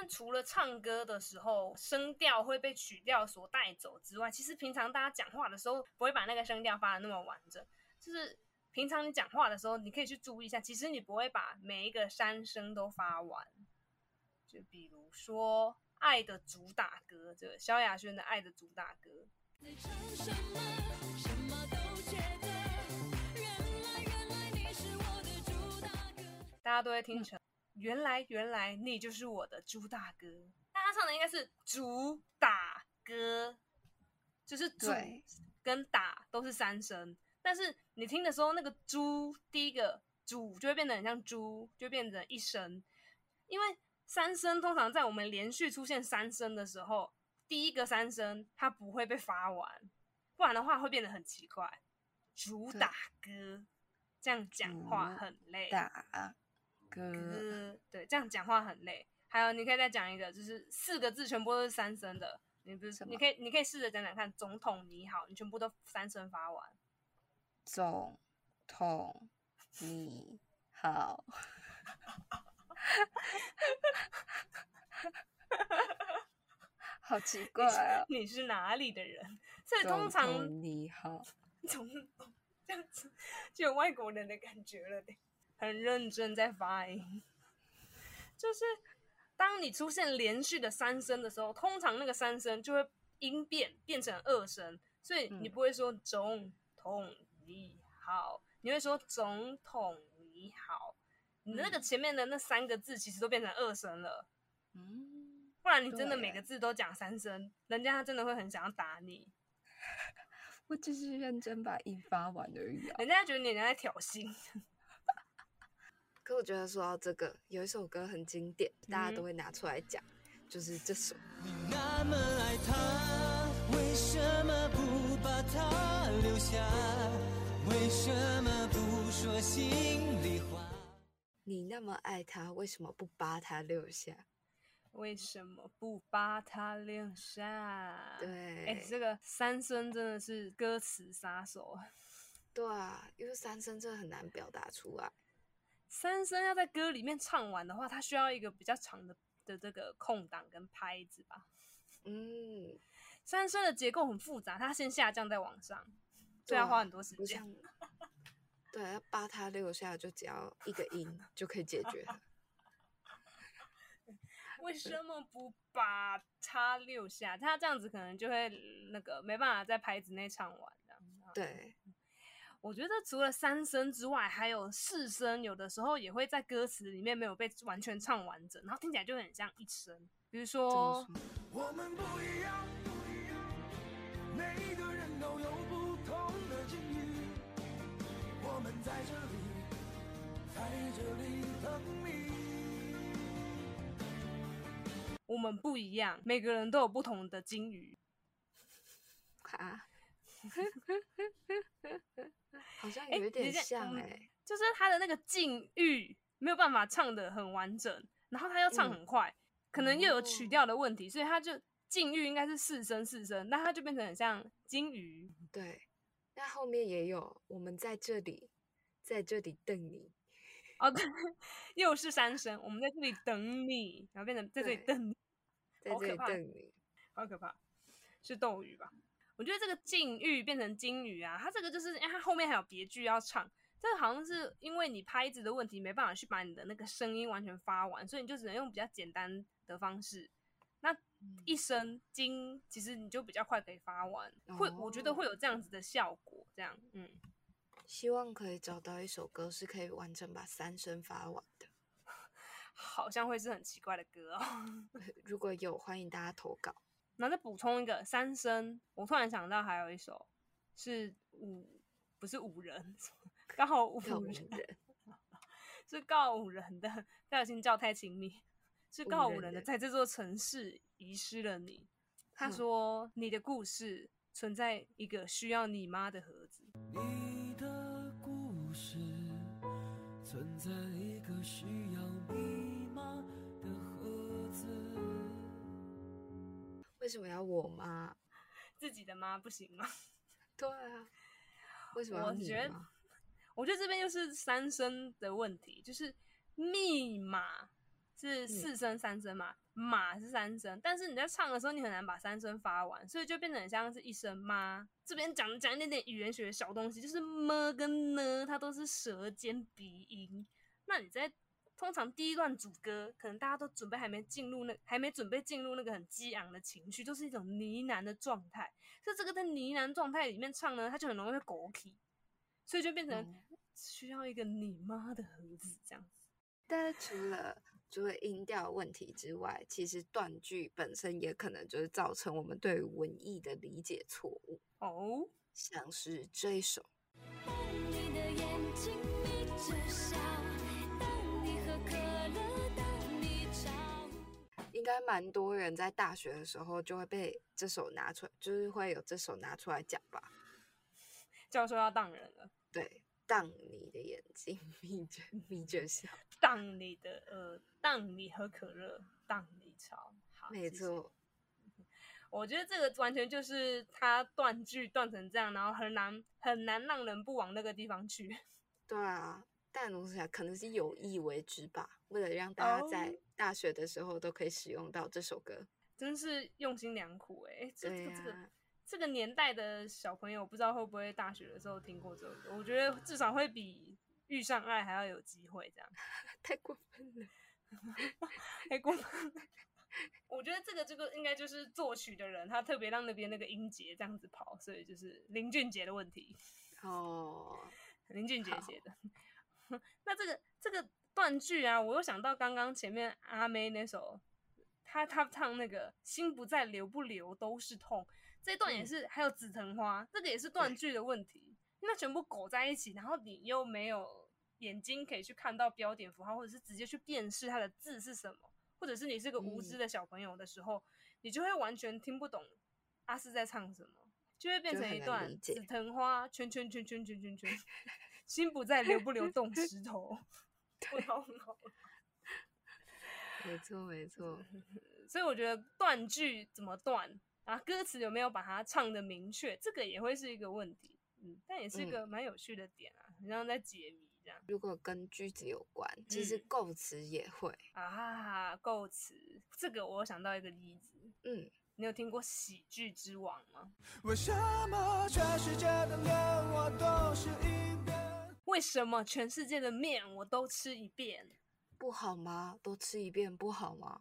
但除了唱歌的时候声调会被曲调所带走之外，其实平常大家讲话的时候不会把那个声调发的那么完整。就是平常你讲话的时候，你可以去注意一下，其实你不会把每一个三声都发完。就比如说《爱的主打歌》，这个萧亚轩的《爱的主打歌》。大家都会听成“原来原来你就是我的猪大哥”，大家唱的应该是“主打歌”，就是“主”跟“打”都是三声，但是你听的时候，那个“猪”第一个“主”就会变得很像“猪”，就变成一声，因为三声通常在我们连续出现三声的时候，第一个三声它不会被发完，不然的话会变得很奇怪。主打歌这样讲话很累。打。歌，对，这样讲话很累。还有，你可以再讲一个，就是四个字全部都是三声的。你不是，你可以，你可以试着讲讲看。总统你好，你全部都三声发完。总统你好，好奇怪啊！你是哪里的人？所以通常你好，总统这样子就有外国人的感觉了。很认真在发音，就是当你出现连续的三声的时候，通常那个三声就会音变变成二声，所以你不会说总统你好，你会说总统你好，你那个前面的那三个字其实都变成二声了，嗯，不然你真的每个字都讲三声，人家他真的会很想要打你。我只是认真把音发完而已啊，人家觉得你在挑衅。可我觉得说到这个，有一首歌很经典，大家都会拿出来讲，就是这首。你那么爱他，为什么不把他留下？为什么不说心里话？你那么爱他，为什么不把他留下？为什么不把他留下？对，哎，这个三声真的是歌词杀手。对啊，因为三声真的很难表达出来。三声要在歌里面唱完的话，它需要一个比较长的的这个空档跟拍子吧。嗯，三声的结构很复杂，它先下降再往上，所以要花很多时间。对，要八它六下就只要一个音 就可以解决。为什么不把它六下？它这样子可能就会那个没办法在拍子内唱完这样。对。我觉得除了三声之外，还有四声，有的时候也会在歌词里面没有被完全唱完整，然后听起来就很像一声。比如说，我们不一样，不一样，每个人都有不同的境遇，我们在这里，在这里等你。我们不一样，每个人都有不同的境遇。啊。好像有一点像哎、欸嗯，就是他的那个境遇没有办法唱的很完整，然后他又唱很快，嗯、可能又有曲调的问题，所以他就境遇应该是四声四声，那他就变成很像金鱼。对，那后面也有我们在这里，在这里等你。哦，对，又是三声，我们在这里等你，然后变成在这里等你，在这里等你，好可怕，是斗鱼吧？我觉得这个禁欲变成金鱼啊，它这个就是因为它后面还有别句要唱，这个好像是因为你拍子的问题没办法去把你的那个声音完全发完，所以你就只能用比较简单的方式。那一声金，其实你就比较快可以发完，会我觉得会有这样子的效果。这样，嗯，希望可以找到一首歌是可以完整把三声发完的，好像会是很奇怪的歌哦。如果有，欢迎大家投稿。然后再补充一个三声，我突然想到还有一首是五，不是五人，刚好五人，人是告五人的，不小心叫太亲密，是告五人的，在这座城市遗失了你。他说：“你的故事存在一个需要你妈的盒子。”你的故事存在一个需要为什么要我妈？自己的妈不行吗？对啊，为什么要你？我觉得，我觉得这边又是三声的问题，就是密码是四声三声嘛，嗯、马是三声，但是你在唱的时候，你很难把三声发完，所以就变成很像是一声妈。这边讲讲一点点语言学的小东西，就是么跟呢，它都是舌尖鼻音。那你在通常第一段主歌，可能大家都准备还没进入那，还没准备进入那个很激昂的情绪，就是一种呢喃的状态。所以这个在呢喃状态里面唱呢，它就很容易会狗起，所以就变成需要一个你妈的盒子这样子。但是除了除了音调问题之外，其实断句本身也可能就是造成我们对文艺的理解错误哦，像是这一首。应该蛮多人在大学的时候就会被这首拿出来，就是会有这首拿出来讲吧。教授要当人了，对，当你的眼睛眯着眯着笑，当你的呃，当你喝可乐，当你吵，好，没错。我觉得这个完全就是他断句断成这样，然后很难很难让人不往那个地方去。对啊。但同时可能是有意为之吧，为了让大家在大学的时候都可以使用到这首歌，哦、真是用心良苦哎、欸！这、啊、这个这个年代的小朋友，不知道会不会大学的时候听过这首歌？我觉得至少会比遇上爱还要有机会这样。太过分了，太过分了！我觉得这个这个应该就是作曲的人，他特别让那边那个音节这样子跑，所以就是林俊杰的问题哦，林俊杰写的。那这个这个断句啊，我又想到刚刚前面阿妹那首，她她唱那个心不在留不留都是痛，这一段也是，嗯、还有紫藤花，这个也是断句的问题，那全部苟在一起，然后你又没有眼睛可以去看到标点符号，或者是直接去辨识它的字是什么，或者是你是个无知的小朋友的时候，嗯、你就会完全听不懂阿四在唱什么，就会变成一段紫藤花圈圈圈圈圈圈圈。心不在，流不流动石头？对，没错没错。所以我觉得断句怎么断啊？歌词有没有把它唱的明确？这个也会是一个问题。嗯，但也是一个蛮有趣的点啊，好像在解谜这样。如果跟句子有关，其实构词也会、嗯、啊。构词这个我想到一个例子。嗯，你有听过喜剧之王吗？为什么全世界的脸我都是一为什么全世界的面我都吃一遍？不好吗？都吃一遍不好吗？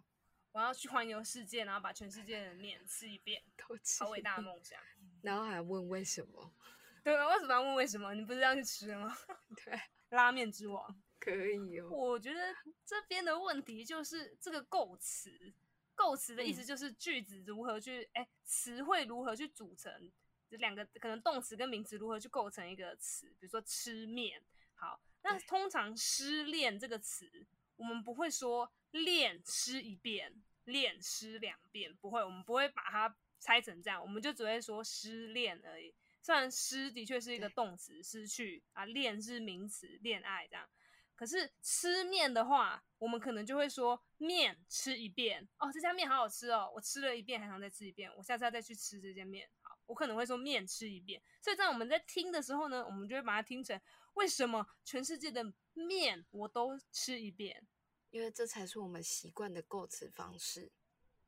我要去环游世界，然后把全世界的面吃一遍，都吃。好伟大的梦想。然后还问为什么？对啊，为什么要问为什么？你不是要去吃吗？对，拉面之王可以哦。我觉得这边的问题就是这个构词，构词的意思就是句子如何去，哎、嗯，词汇如何去组成。这两个可能动词跟名词如何去构成一个词？比如说吃面，好，那通常失恋这个词，我们不会说恋失一遍，恋失两遍，不会，我们不会把它拆成这样，我们就只会说失恋而已。虽然失的确是一个动词，失去啊，恋是名词，恋爱这样。可是吃面的话，我们可能就会说面吃一遍哦，这家面好好吃哦，我吃了一遍，还想再吃一遍，我下次要再去吃这家面。我可能会说面吃一遍，所以在我们在听的时候呢，我们就会把它听成为什么全世界的面我都吃一遍？因为这才是我们习惯的构词方式。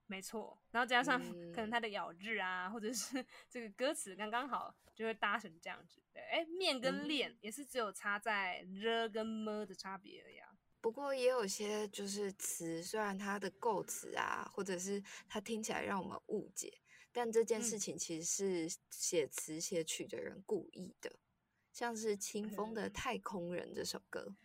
没错，然后加上可能它的咬字啊，嗯、或者是 这个歌词刚刚好就会搭成这样子。对，哎，面跟练也是只有差在了跟么的差别而已。不过也有些就是词，虽然它的构词啊，或者是它听起来让我们误解。但这件事情其实是写词写曲的人故意的，嗯、像是清风的《太空人》这首歌。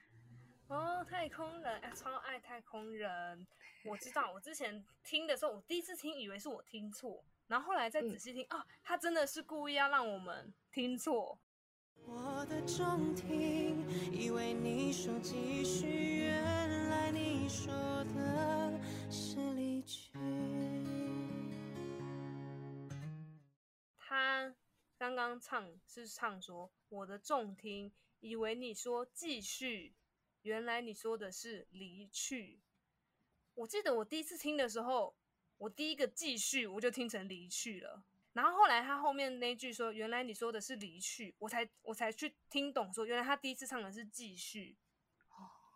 哦，太空人，哎，超爱太空人。我知道，我之前听的时候，我第一次听以为是我听错，然后后来再仔细听，嗯、哦，他真的是故意要让我们听错。我的中听，以为你说继续，原来你说的是刚刚唱是唱说我的重听，以为你说继续，原来你说的是离去。我记得我第一次听的时候，我第一个继续我就听成离去了，然后后来他后面那句说原来你说的是离去，我才我才去听懂说原来他第一次唱的是继续。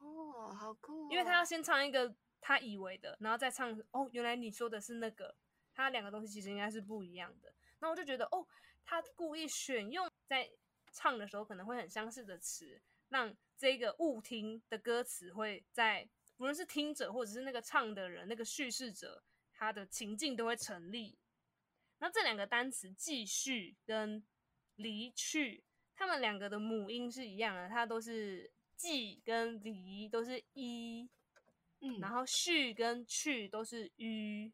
哦，好酷哦！因为他要先唱一个他以为的，然后再唱哦，原来你说的是那个，他两个东西其实应该是不一样的。那我就觉得哦，他故意选用在唱的时候可能会很相似的词，让这个误听的歌词会在无论是听者或者是那个唱的人，那个叙事者，他的情境都会成立。那这两个单词“继续”跟“离去”，他们两个的母音是一样的，它都是“继”跟“离”都是一。嗯，然后续跟去都是嗯，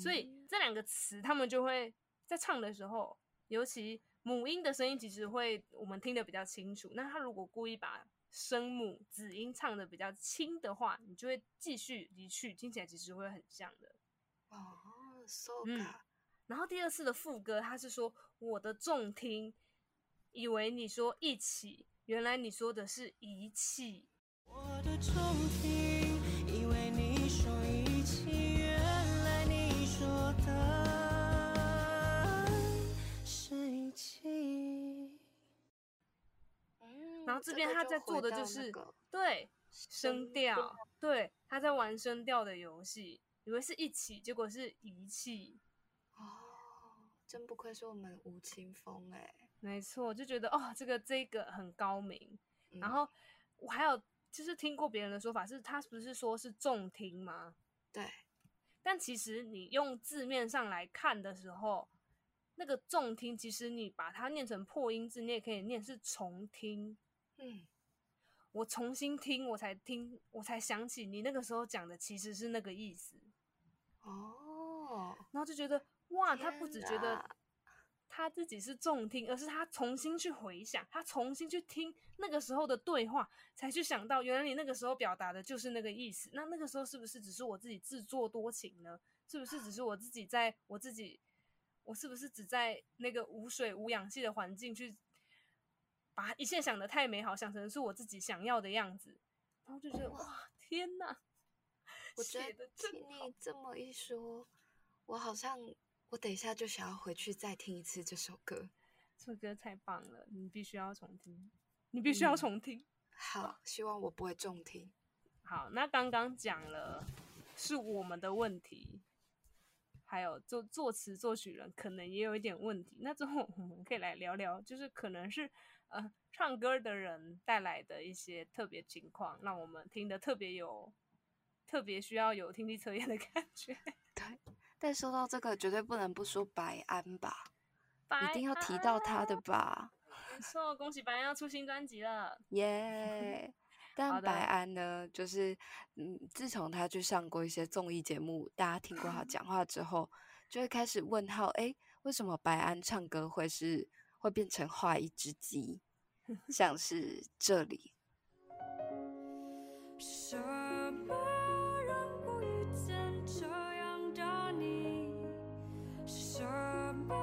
所以这两个词他们就会在唱的时候，尤其母音的声音其实会我们听得比较清楚。那他如果故意把声母子音唱的比较轻的话，你就会继续离去，听起来其实会很像的。哦，so 嗯。然后第二次的副歌，他是说我的重听，以为你说一起，原来你说的是遗弃。我的重听。然后这边他在做的就是、这个、对声调，对他在玩声调的游戏，以为是一起，结果是遗弃。哦，真不愧是我们吴青峰哎，没错，就觉得哦，这个这个很高明。嗯、然后我还有就是听过别人的说法，是他不是说是重听吗？对，但其实你用字面上来看的时候，那个重听，其实你把它念成破音字，你也可以念是重听。嗯，我重新听，我才听，我才想起你那个时候讲的其实是那个意思。哦，然后就觉得哇，他不只觉得他自己是重听，而是他重新去回想，他重新去听那个时候的对话，才去想到原来你那个时候表达的就是那个意思。那那个时候是不是只是我自己自作多情呢？是不是只是我自己在我自己，我是不是只在那个无水无氧气的环境去？把一切想的太美好，想成是我自己想要的样子，然后就觉得哇，天哪！我觉得听你这么一说，我好像我等一下就想要回去再听一次这首歌。这首歌太棒了，你必须要重听，你必须要重听。嗯、好，希望我不会重听。好，那刚刚讲了是我们的问题，还有作作词作曲人可能也有一点问题。那最后我们可以来聊聊，就是可能是。呃，唱歌的人带来的一些特别情况，让我们听得特别有，特别需要有听力测验的感觉。对，但说到这个，绝对不能不说白安吧，白安，一定要提到他的吧。没错，恭喜白安要出新专辑了，耶、yeah！但白安呢，就是嗯，自从他去上过一些综艺节目，大家听过他讲话之后，就会开始问号：哎，为什么白安唱歌会是？会变成画一只鸡，像是这里。什么让我遇见这样的你？什么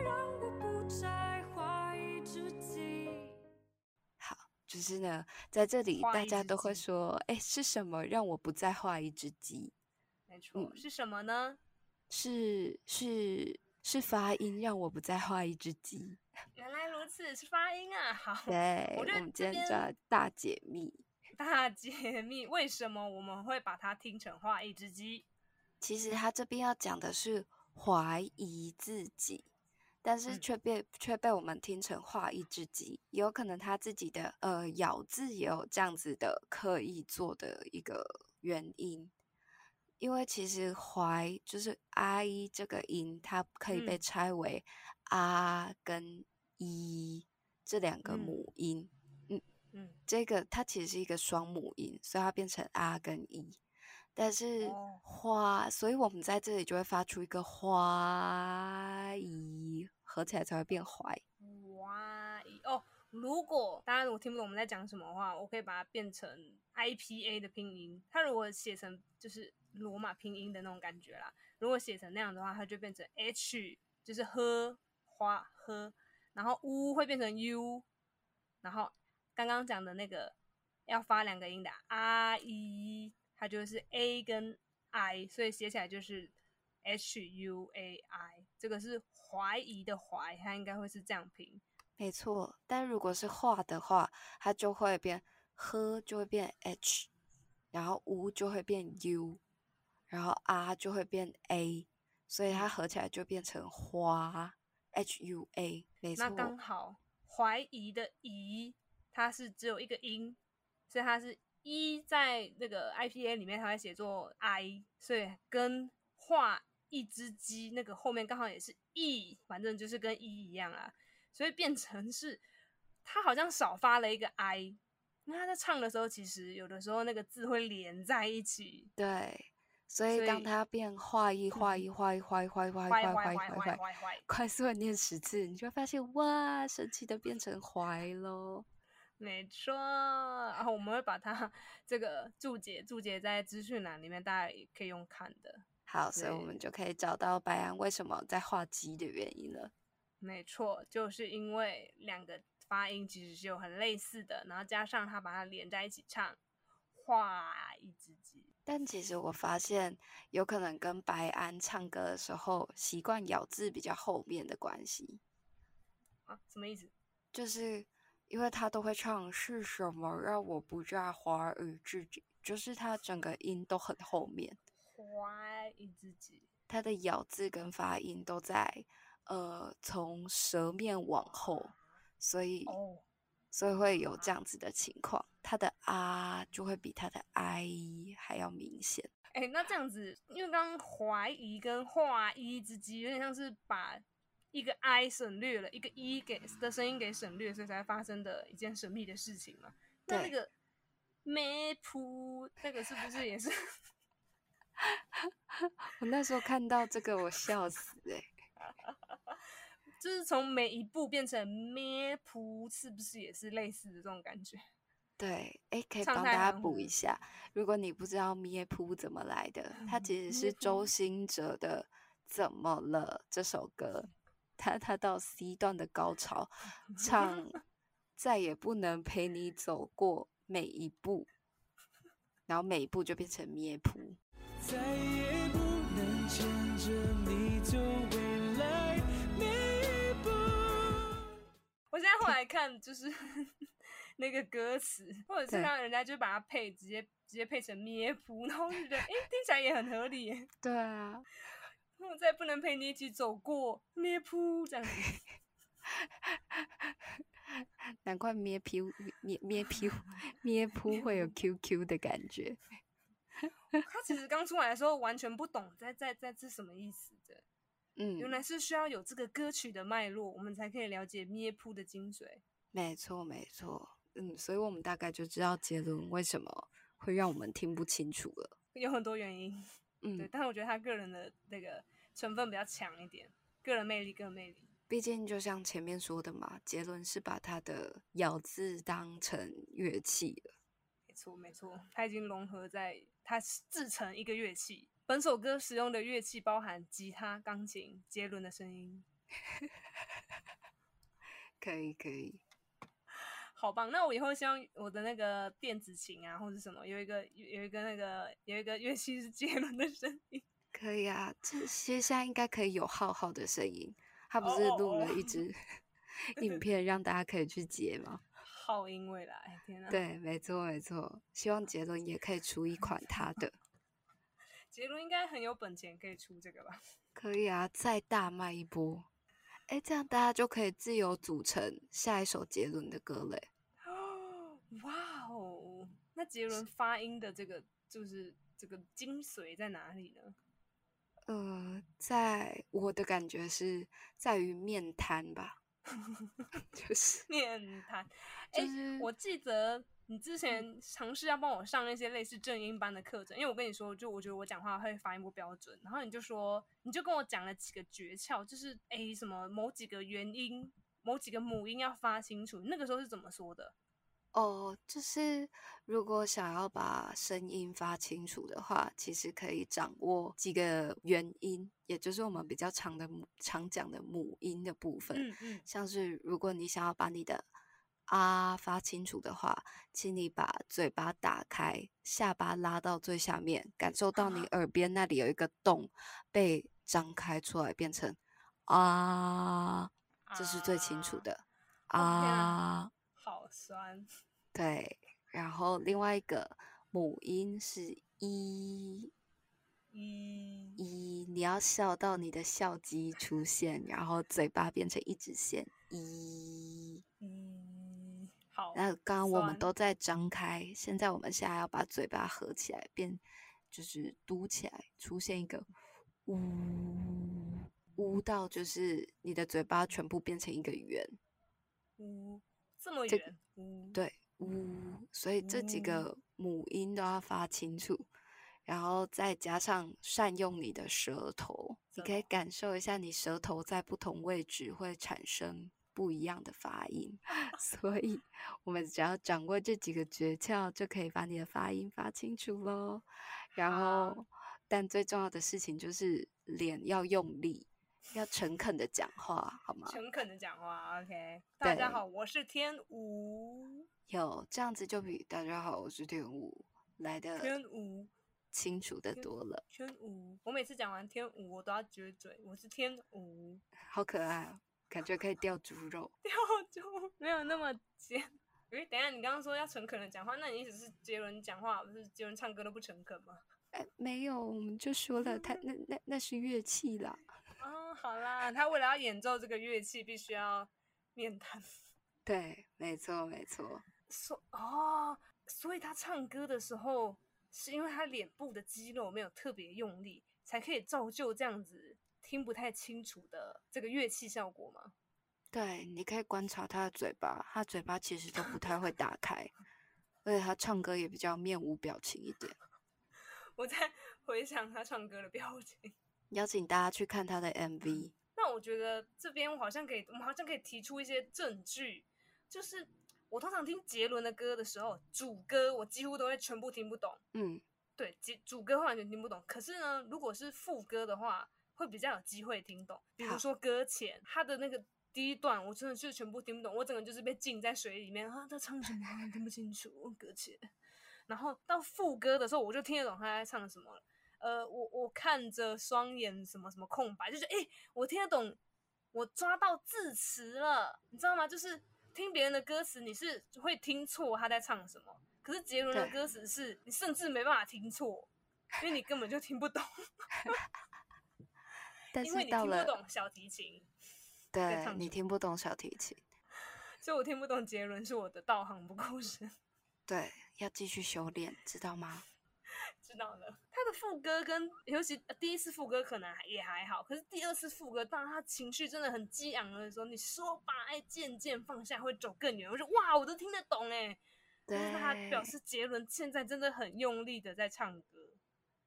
让我不再画一只鸡？好，就是呢，在这里大家都会说，哎，是什么让我不再画一只鸡？没错，嗯，是什么呢？是是是发音让我不再画一只鸡。原来如此，是发音啊！好，对，我，我们今天叫大解密。大解密，为什么我们会把它听成画一只鸡？其实他这边要讲的是怀疑自己，但是却被、嗯、却被我们听成画一只鸡，有可能他自己的呃咬字也有这样子的刻意做的一个原因。因为其实怀就是啊一这个音，它可以被拆为。嗯啊跟一这两个母音，嗯嗯，这个它其实是一个双母音，所以它变成啊跟一。但是花，所以我们在这里就会发出一个花一，合起来才会变怀。哇一哦，如果大家如果听不懂我们在讲什么的话，我可以把它变成 IPA 的拼音。它如果写成就是罗马拼音的那种感觉啦，如果写成那样的话，它就变成 H，就是喝。花喝，然后呜会变成 u，然后刚刚讲的那个要发两个音的 r e，它就是 a 跟 i，所以写起来就是 h u a i，这个是怀疑的怀，它应该会是这样拼。没错，但如果是画的话，它就会变喝就会变 h，然后 u 就会变 u，然后 r 就会变 a，所以它合起来就变成花，h u a，没错。那刚好怀疑的疑，它是只有一个音，所以它是一在那个 IPA 里面，它会写作 i，所以跟画一只鸡那个后面刚好也是 e，反正就是跟一一样啊，所以变成是他好像少发了一个 i。那他在唱的时候，其实有的时候那个字会连在一起。对，所以当他变画一画一画一画一画一画一画一画一画一画，快速的念十次，你就会发现哇，神奇的变成怀喽。没错，然后我们会把它这个注解注解在资讯栏里面，大家也可以用看的。好，所以我们就可以找到白安为什么在画鸡的原因了。没错，就是因为两个。发音其实是有很类似的，然后加上他把它连在一起唱，画一只鸡。但其实我发现有可能跟白安唱歌的时候习惯咬字比较后面的关系。啊，什么意思？就是因为他都会唱是什么让我不炸花一只鸡，就是他整个音都很后面。画一只鸡，他的咬字跟发音都在呃从舌面往后。所以，oh. 所以会有这样子的情况，他的啊就会比他的 i 还要明显。哎、欸，那这样子，因为刚刚怀疑跟画一之间有点像是把一个 i 省略了，一个 e 给的声音给省略，所以才发生的一件神秘的事情嘛。那那个咩噗，那个是不是也是？我那时候看到这个，我笑死哎、欸。就是从每一步变成咩噗，是不是也是类似的这种感觉？对，哎，可以帮大家补一下。如果你不知道咩噗怎么来的，它其实是周兴哲的《怎么了》这首歌。他他到 C 段的高潮，唱再也不能陪你走过每一步，然后每一步就变成咩噗。再也不能牵着看，就是 那个歌词，或者是让人家就把它配，直接直接配成咩噗，然后就觉得，哎，听起来也很合理。对啊，我再不能陪你一起走过咩噗这样子。难怪咩噗咩咩噗咩噗会有 QQ 的感觉。他其实刚出来的时候完全不懂在在在这什么意思的。嗯，原来是需要有这个歌曲的脉络，我们才可以了解咩噗的精髓。没错，没错。嗯，所以我们大概就知道杰伦为什么会让我们听不清楚了。有很多原因，嗯，对。但是我觉得他个人的那个成分比较强一点，个人魅力，个人魅力。毕竟就像前面说的嘛，杰伦是把他的咬字当成乐器了。没错，没错，他已经融合在，他制成一个乐器。本首歌使用的乐器包含吉他、钢琴、杰伦的声音，可以可以，好棒！那我以后希望我的那个电子琴啊，或者什么，有一个有一个那个有一个乐器是杰伦的声音，可以啊。这些现在应该可以有浩浩的声音，他不是录了一支影片让大家可以去截吗？浩音未来，天哪！对，没错没错，希望杰伦也可以出一款他的。杰伦应该很有本钱可以出这个吧？可以啊，再大卖一波，哎，这样大家就可以自由组成下一首杰伦的歌嘞。哦，哇哦，那杰伦发音的这个就是这个精髓在哪里呢？呃，在我的感觉是在于面瘫吧，就是面瘫。哎、就是，我记得。你之前尝试要帮我上那些类似正音班的课程，因为我跟你说，就我觉得我讲话会发音不标准，然后你就说，你就跟我讲了几个诀窍，就是诶什么某几个元音、某几个母音要发清楚，那个时候是怎么说的？哦，就是如果想要把声音发清楚的话，其实可以掌握几个元音，也就是我们比较常的常讲的母音的部分。嗯嗯，像是如果你想要把你的啊，发清楚的话，请你把嘴巴打开，下巴拉到最下面，感受到你耳边那里有一个洞被张开出来，变成啊，这是最清楚的啊，啊。好酸。对，然后另外一个母音是一，一，一，你要笑到你的笑肌出现，然后嘴巴变成一直线。一，一，好。那刚刚我们都在张开，现在我们现在要把嘴巴合起来，变就是嘟起来，出现一个呜，呜到就是你的嘴巴全部变成一个圆。呜，这么圆。呜，对，呜，所以这几个母音都要发清楚。然后再加上善用你的舌头，你可以感受一下你舌头在不同位置会产生不一样的发音。所以，我们只要掌握这几个诀窍，就可以把你的发音发清楚喽。然后，但最重要的事情就是脸要用力，要诚恳的讲话，好吗？诚恳的讲话，OK。大家好，我是天舞。有这样子就比大家好，我是天舞来的天舞。清楚的多了。天舞，我每次讲完天舞，我都要撅嘴。我是天舞，好可爱哦，感觉可以钓猪肉。钓猪没有那么尖。诶，等一下，你刚刚说要诚恳的讲话，那你意思是杰伦讲话不是杰伦唱歌都不诚恳吗？哎，没有，我们就说了，他 那那那是乐器啦。哦，好啦，他为了要演奏这个乐器，必须要面瘫。对，没错，没错。所哦，所以他唱歌的时候。是因为他脸部的肌肉没有特别用力，才可以造就这样子听不太清楚的这个乐器效果吗？对，你可以观察他的嘴巴，他嘴巴其实都不太会打开，而且他唱歌也比较面无表情一点。我在回想他唱歌的表情。邀请大家去看他的 MV。那我觉得这边我好像可以，我们好像可以提出一些证据，就是。我通常听杰伦的歌的时候，主歌我几乎都会全部听不懂。嗯，对，主主歌完全听不懂。可是呢，如果是副歌的话，会比较有机会听懂。比如说搁浅他的那个第一段，我真的就全部听不懂，我整个就是被浸在水里面啊，他唱什么听不清楚搁浅。然后到副歌的时候，我就听得懂他在唱什么了。呃，我我看着双眼什么什么空白，就是哎、欸，我听得懂，我抓到字词了，你知道吗？就是。听别人的歌词，你是会听错他在唱什么。可是杰伦的歌词是你甚至没办法听错，因为你根本就听不懂。但是因为你听不懂小提琴，对，你听不懂小提琴，所以我听不懂杰伦是我的道行不够深。对，要继续修炼，知道吗？知道了，他的副歌跟尤其第一次副歌可能也还好，可是第二次副歌，当他情绪真的很激昂的时候，你说把爱渐渐放下会走更远。我说哇，我都听得懂哎，但是他表示杰伦现在真的很用力的在唱歌，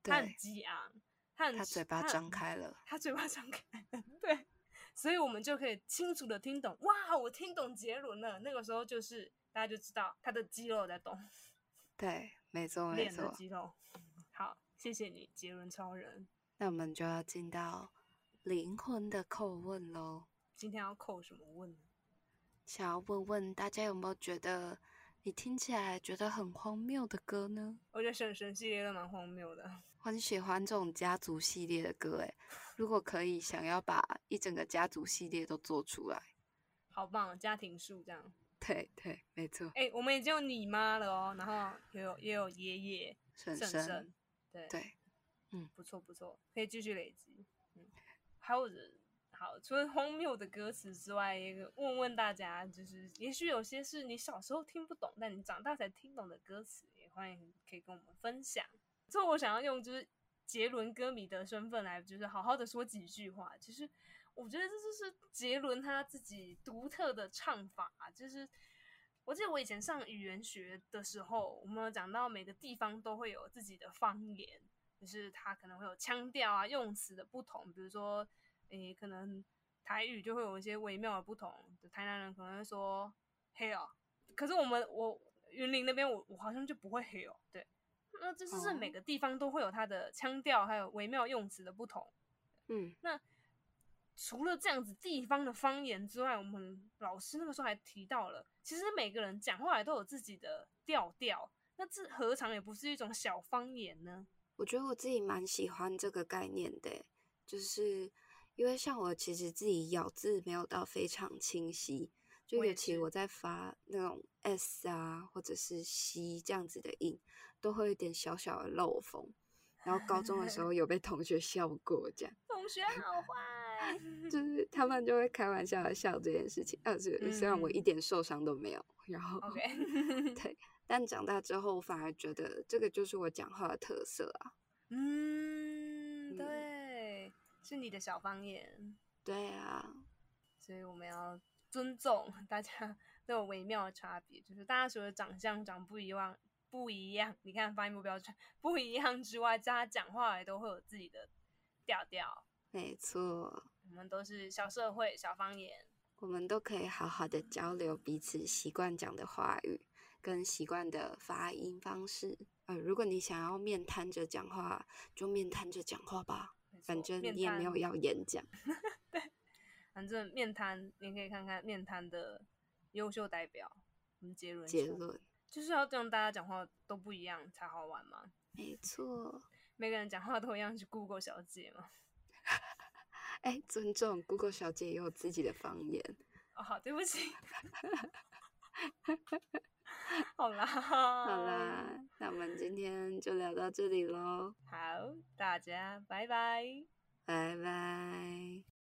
他很激昂，他很他嘴巴张开了，他，他嘴巴张开了，对，所以我们就可以清楚的听懂，哇，我听懂杰伦了。那个时候就是大家就知道他的肌肉在动，对，没错没错，肌肉。好，谢谢你，杰伦超人。那我们就要进到灵魂的叩问喽。今天要叩什么问？想要问问大家有没有觉得你听起来觉得很荒谬的歌呢？我觉得婶婶系列都蛮荒谬的。我很喜欢这种家族系列的歌，诶，如果可以，想要把一整个家族系列都做出来，好棒，家庭树这样。对对，没错。哎、欸，我们已经有你妈了哦，然后也有也有爷爷、婶婶。对对，嗯，不错不错，可以继续累积。嗯，还有人好，除了荒谬的歌词之外，一个问问大家，就是也许有些是你小时候听不懂，但你长大才听懂的歌词，也欢迎可以跟我们分享。最后，我想要用就是杰伦歌迷的身份来，就是好好的说几句话。其实我觉得这就是杰伦他自己独特的唱法，就是。我记得我以前上语言学的时候，我们有讲到每个地方都会有自己的方言，就是它可能会有腔调啊、用词的不同。比如说，诶、欸，可能台语就会有一些微妙的不同。台南人可能会说“嘿哦”，可是我们我云林那边我我好像就不会“嘿哦”。对，那这就是每个地方都会有它的腔调，还有微妙用词的不同。嗯，那。除了这样子地方的方言之外，我们老师那个时候还提到了，其实每个人讲话也都有自己的调调，那这何尝也不是一种小方言呢？我觉得我自己蛮喜欢这个概念的，就是因为像我其实自己咬字没有到非常清晰，就尤其我在发那种 s 啊或者是 c 这样子的音，都会有点小小的漏风。然后高中的时候 有被同学笑过，这样。同学好坏，就是他们就会开玩笑的笑这件事情。呃、啊，是虽然我一点受伤都没有，然后对，但长大之后我反而觉得这个就是我讲话的特色啊。嗯，对，嗯、是你的小方言。对啊，所以我们要尊重大家 都有微妙的差别，就是大家除了长相长不一样。不一样，你看发音不标准，不一样之外，大家讲话也都会有自己的调调。没错，我们都是小社会、小方言，我们都可以好好的交流彼此习惯讲的话语跟习惯的发音方式。呃，如果你想要面瘫着讲话，就面瘫着讲话吧，反正你也没有要演讲。对，反正面瘫，你可以看看面瘫的优秀代表，我们结论结论。就是要让大家讲话都不一样才好玩嘛。没错，每个人讲话都一样是 Google 小姐嘛。哎、欸，尊重 Google 小姐也有自己的方言。哦，好，对不起。好啦，好啦，那我们今天就聊到这里喽。好，大家拜拜，拜拜。